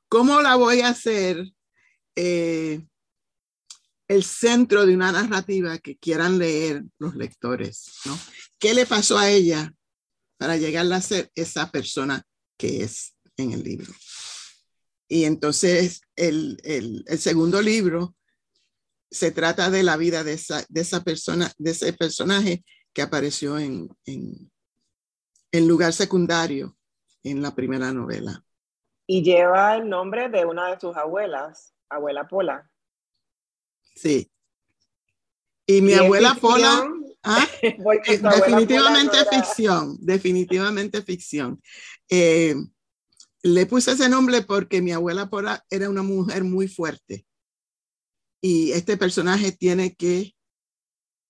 ¿cómo la voy a hacer eh, el centro de una narrativa que quieran leer los lectores? ¿Qué le pasó a ella para llegar a ser esa persona que es en el libro? Y entonces el segundo libro se trata de la vida de esa, de esa persona, de ese personaje que apareció en, en, lugar secundario en la primera novela. Y lleva el nombre de una de sus abuelas, abuela Pola. Sí. Y mi abuela Pola, ¿ah? definitivamente ficción, definitivamente ficción. Eh, le puse ese nombre porque mi abuela Pola era una mujer muy fuerte y este personaje tiene que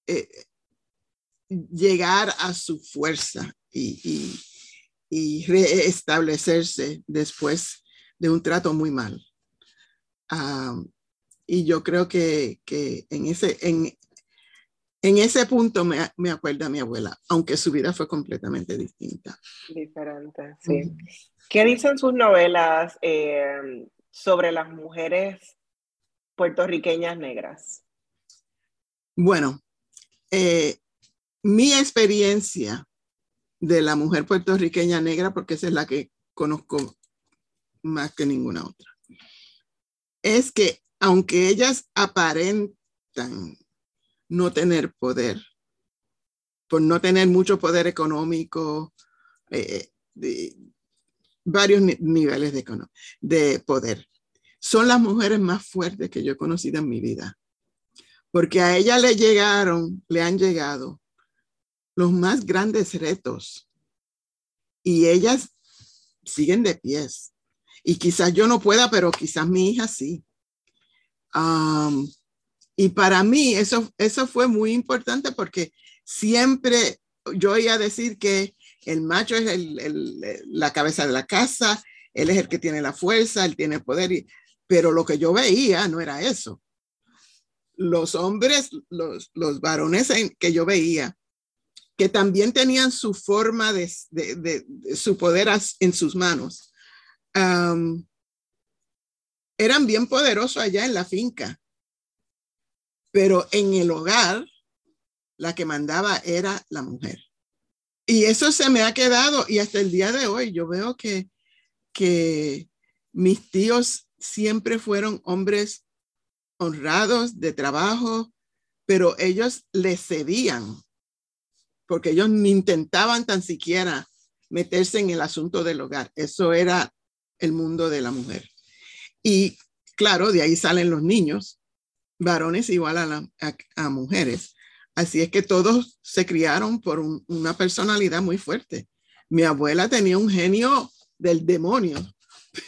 eh, llegar a su fuerza y, y, reestablecerse después de un trato muy mal. y yo creo que, que, en, ese, en, en ese punto me, me acuerda a mi abuela, aunque su vida fue completamente distinta. Diferente, sí. ¿Qué dicen sus novelas eh, sobre las mujeres puertorriqueñas negras? Bueno, eh, mi experiencia de la mujer puertorriqueña negra, porque esa es la que conozco más que ninguna otra, es que aunque ellas aparentan no tener poder, por no tener mucho poder económico, eh, de varios niveles de, de poder, son las mujeres más fuertes que yo he conocido en mi vida. Porque a ellas le llegaron, le han llegado los más grandes retos y ellas siguen de pies. Y quizás yo no pueda, pero quizás mi hija sí. y para mí eso, eso fue muy importante porque siempre yo iba a decir que el macho es la cabeza de la casa, él es el que tiene la fuerza, él tiene poder, y, pero lo que yo veía no era eso. Los hombres, los, los varones que yo veía, que también tenían su forma de, su poder en sus manos, eran bien poderosos allá en la finca, pero en el hogar la que mandaba era la mujer. Y eso se me ha quedado y hasta el día de hoy yo veo que, que mis tíos siempre fueron hombres honrados de trabajo, pero ellos le cedían, porque ellos ni intentaban tan siquiera meterse en el asunto del hogar. Eso era el mundo de la mujer. Y claro, de ahí salen los niños, varones igual a, mujeres. Así es que todos se criaron por una personalidad muy fuerte. Mi abuela tenía un genio del demonio,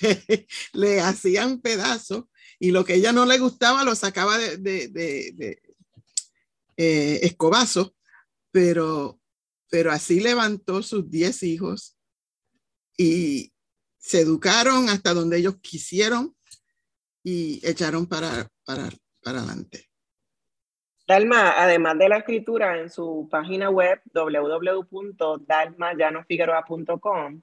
le hacían pedazos y lo que ella no le gustaba lo sacaba de, eh, escobazo, pero, pero así levantó sus diez hijos y se educaron hasta donde ellos quisieron y echaron para, para, para adelante. Dalma, además de la escritura en su página web www.dalmayanofigueroa.com,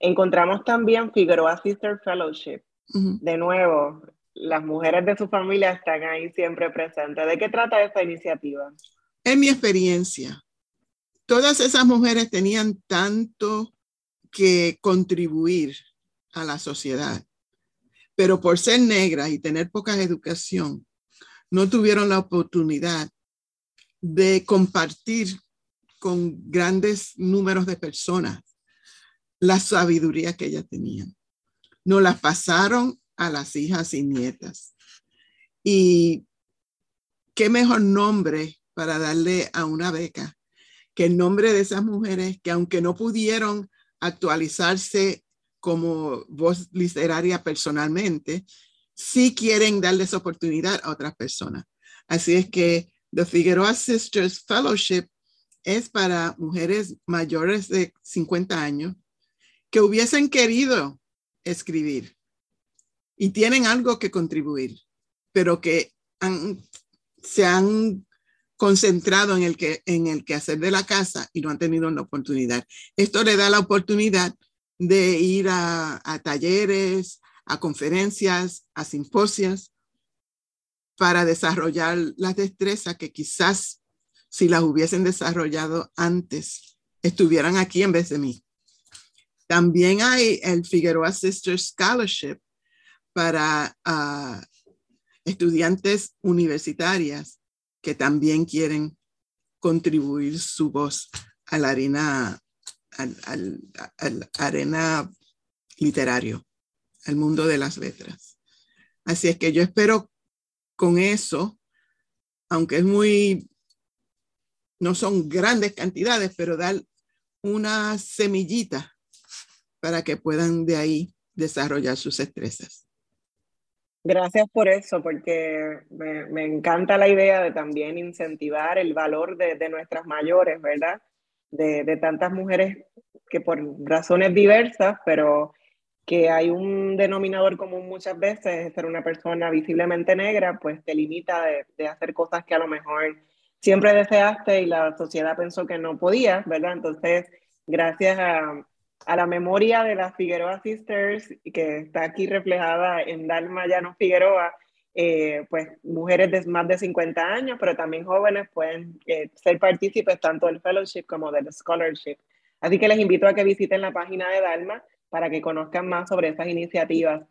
Encontramos también Figueroa Sister Fellowship. De nuevo, las mujeres de su familia están ahí siempre presentes. ¿De qué trata esta iniciativa? En mi experiencia, todas esas mujeres tenían tanto que contribuir a la sociedad, pero por ser negras y tener poca educación, no tuvieron la oportunidad de compartir con grandes números de personas la sabiduría que ella tenía. Nos las pasaron a las hijas y nietas. Y qué mejor nombre para darle a una beca que el nombre de esas mujeres que aunque no pudieron actualizarse como voz literaria personalmente, sí quieren darles oportunidad a otras personas. Así es que The Figueroa Sisters Fellowship es para mujeres mayores de 50 años que hubiesen querido escribir y tienen algo que contribuir, pero que se han concentrado en el, que, en el quehacer de la casa y no han tenido la oportunidad. Esto le da la oportunidad de ir a, a talleres, a conferencias, a simposios, para desarrollar las destrezas que quizás si las hubiesen desarrollado antes, estuvieran aquí en vez de mí. También hay el Figueroa Sisters Scholarship para ah, estudiantes universitarias que también quieren contribuir su voz a la arena, al, arena literario, al mundo de las letras. Así es que yo espero con eso, aunque es muy, no son grandes cantidades, pero dar una semillita para que puedan de ahí desarrollar sus destrezas. Gracias por eso, porque me, me, encanta la idea de también incentivar el valor de, de nuestras mayores, ¿verdad? De, de, tantas mujeres que por razones diversas, pero que hay un denominador común muchas veces, ser una persona visiblemente negra, pues te limita de, de hacer cosas que a lo mejor siempre deseaste y la sociedad pensó que no podías, ¿verdad? Entonces, gracias a, a la memoria de las Figueroa Sisters, que está aquí reflejada en Dalma Llano Figueroa, eh, pues mujeres de más de 50 años, pero también jóvenes pueden eh, ser partícipes tanto del fellowship como del scholarship. Así que les invito a que visiten la página de Dalma para que conozcan más sobre esas iniciativas.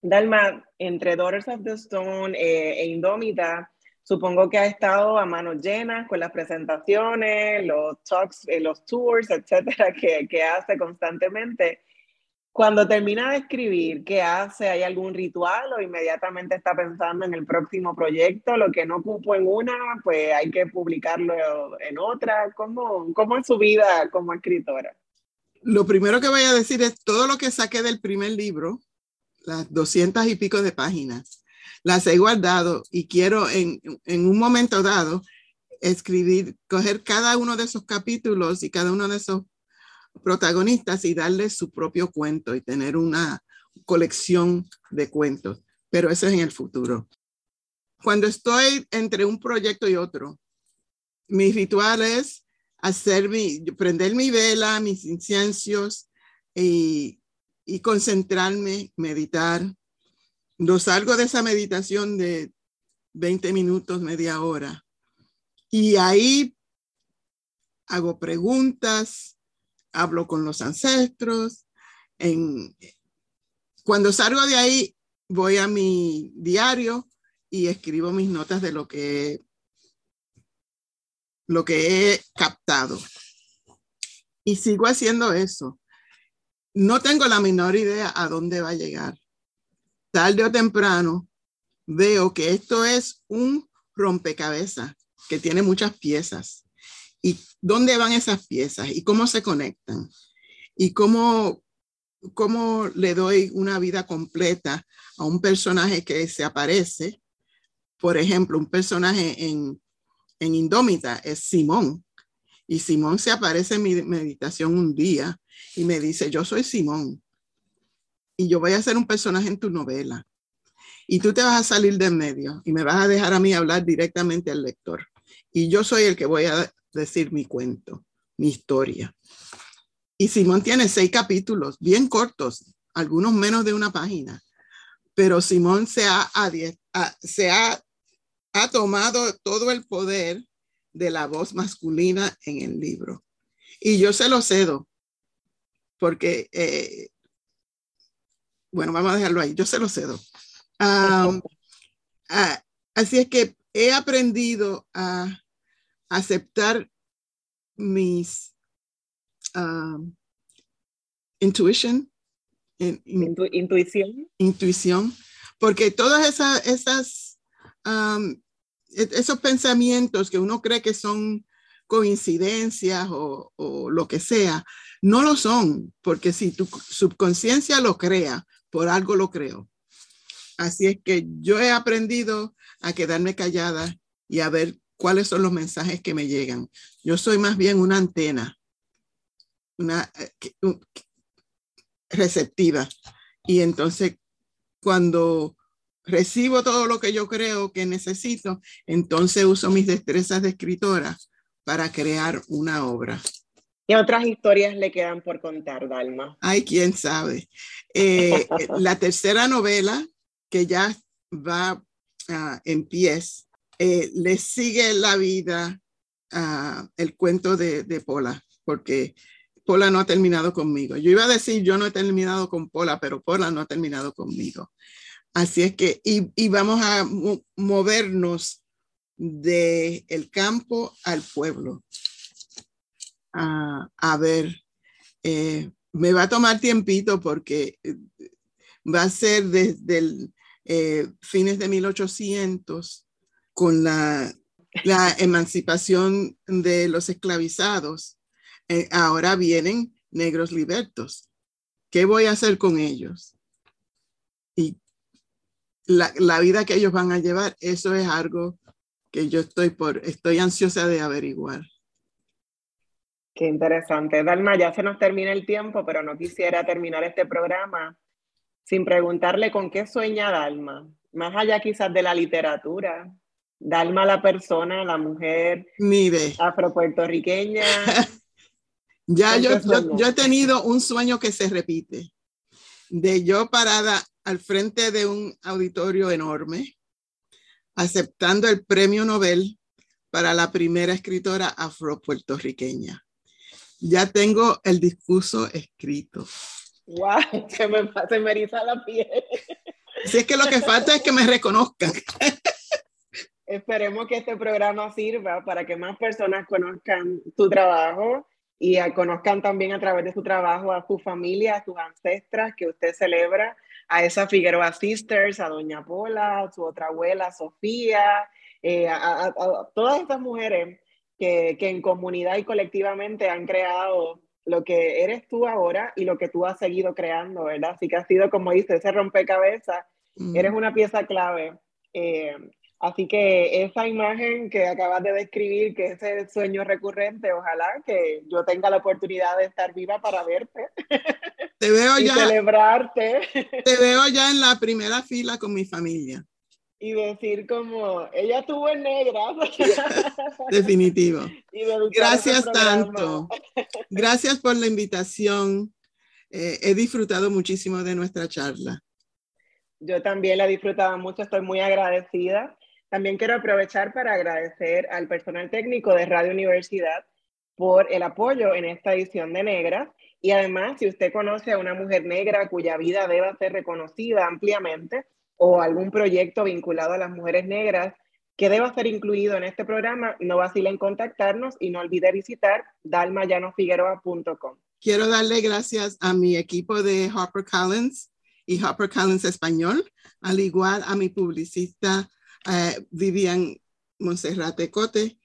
Dalma, entre Daughters of the Stone eh, e Indómita, supongo que ha estado a manos llenas con las presentaciones, los talks, eh, los tours, etcétera, que, hace constantemente. Cuando termina de escribir, ¿qué hace? ¿Hay algún ritual o inmediatamente está pensando en el próximo proyecto? Lo que no cupo en una, pues hay que publicarlo en otra. ¿Cómo, cómo es su vida como escritora? Lo primero que voy a decir es todo lo que saqué del primer libro, las doscientas y pico de páginas, las he guardado y quiero en, en un momento dado escribir, coger cada uno de esos capítulos y cada uno de esos protagonistas y darles su propio cuento y tener una colección de cuentos, pero eso es en el futuro. Cuando estoy entre un proyecto y otro, mi ritual es hacer mi, prender mi vela, mis inciensos y, y concentrarme, meditar. No salgo de esa meditación de 20 minutos, media hora. Y ahí hago preguntas, hablo con los ancestros. En, cuando salgo de ahí, voy a mi diario y escribo mis notas de lo que, lo que he captado. Y sigo haciendo eso. No tengo la menor idea a dónde va a llegar. Tarde o temprano veo que esto es un rompecabezas que tiene muchas piezas y dónde van esas piezas y cómo se conectan y cómo, cómo le doy una vida completa a un personaje que se aparece. Por ejemplo, un personaje en, en Indómita es Simón. Y Simón se aparece en mi meditación un día y me dice, yo soy Simón y yo voy a ser un personaje en tu novela. Y tú te vas a salir de en medio y me vas a dejar a mí hablar directamente al lector. Y yo soy el que voy a decir mi cuento, mi historia. Y Simón tiene seis capítulos, bien cortos, algunos menos de una página, pero Simón se ha, se ha, ha tomado todo el poder de la voz masculina en el libro. Y yo se lo cedo, porque, eh, bueno, vamos a dejarlo ahí, yo se lo cedo. Así es que he aprendido a aceptar mis um, intuition, intuición. Intuición, porque todas esas, esas um, esos pensamientos que uno cree que son coincidencias o, o, lo que sea, no lo son, porque si tu subconsciencia lo crea, por algo lo creo. Así es que yo he aprendido a quedarme callada y a ver cuáles son los mensajes que me llegan. Yo soy más bien una antena, una eh, receptiva. Y entonces, cuando recibo todo lo que yo creo que necesito, entonces uso mis destrezas de escritora para crear una obra. ¿Qué otras historias le quedan por contar, Dalma? Ay, quién sabe. Eh, la tercera novela, que ya va uh, en pies, eh, le sigue la vida a el cuento de, de Pola, porque Pola no ha terminado conmigo. Yo iba a decir, yo no he terminado con Pola, pero Pola no ha terminado conmigo. Así es que, y, y vamos a movernos del el campo al pueblo. A, ver, eh, me va a tomar tiempito porque eh, va a ser desde el eh, fines de 1800 con la, emancipación de los esclavizados, ahora vienen negros libertos. ¿Qué voy a hacer con ellos? Y la, la, vida que ellos van a llevar, eso es algo que yo estoy por, estoy ansiosa de averiguar. Qué interesante. Dalma, ya se nos termina el tiempo, pero no quisiera terminar este programa sin preguntarle con qué sueña Dalma, más allá quizás de la literatura, Dalma la persona, la mujer Mire. afropuertorriqueña. ya yo, yo, yo, he tenido un sueño que se repite, de yo parada al frente de un auditorio enorme, aceptando el premio Nobel para la primera escritora afropuertorriqueña. Ya tengo el discurso escrito. ¡Wow! Se me, se me eriza la piel. Si es que lo que falta es que me reconozcan. Esperemos que este programa sirva para que más personas conozcan tu trabajo y conozcan también a través de su trabajo a su familia, a sus ancestras que usted celebra, a esa Figueroa Sisters, a Doña Pola, a su otra abuela Sofía, eh, a, todas estas mujeres que, que en comunidad y colectivamente han creado lo que eres tú ahora y lo que tú has seguido creando, ¿verdad? Así que ha sido, como dice, ese rompecabezas, mm. eres una pieza clave. Eh, Así que esa imagen que acabas de describir, que es el sueño recurrente, ojalá que yo tenga la oportunidad de estar viva para verte. Te veo y ya. Celebrarte. Te veo ya en la primera fila con mi familia. Y decir como, ella estuvo en negra. Definitivo. Gracias tanto. Gracias por la invitación. Eh, he disfrutado muchísimo de nuestra charla. Yo también la he disfrutado mucho, estoy muy agradecida también quiero aprovechar para agradecer al personal técnico de Radio Universidad por el apoyo en esta edición de Negras. Y además, si usted conoce a una mujer negra cuya vida deba ser reconocida ampliamente o algún proyecto vinculado a las mujeres negras que deba ser incluido en este programa, no vacile en contactarnos y no olvide visitar dalmayanofigueroa.com. Quiero darle gracias a mi equipo de HarperCollins y HarperCollins Español, al igual a mi publicista eh, Vivian Monserrate Cote,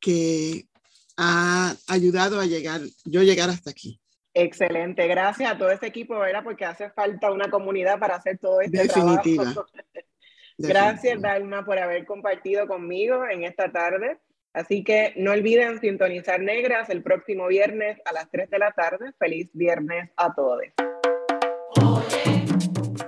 que ha ayudado a llegar, yo llegar hasta aquí. Excelente, gracias a todo ese equipo, ¿verdad? Porque hace falta una comunidad para hacer todo este Definitiva. trabajo. Gracias, Dalma, por haber compartido conmigo en esta tarde. Así que no olviden sintonizar Negras el próximo viernes a las 3 de la tarde. Feliz viernes a todos.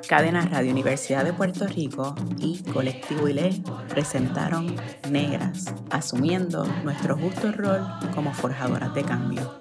Cadena Radio Universidad de Puerto Rico y Colectivo ILE presentaron Negras, asumiendo nuestro justo rol como forjadoras de cambio.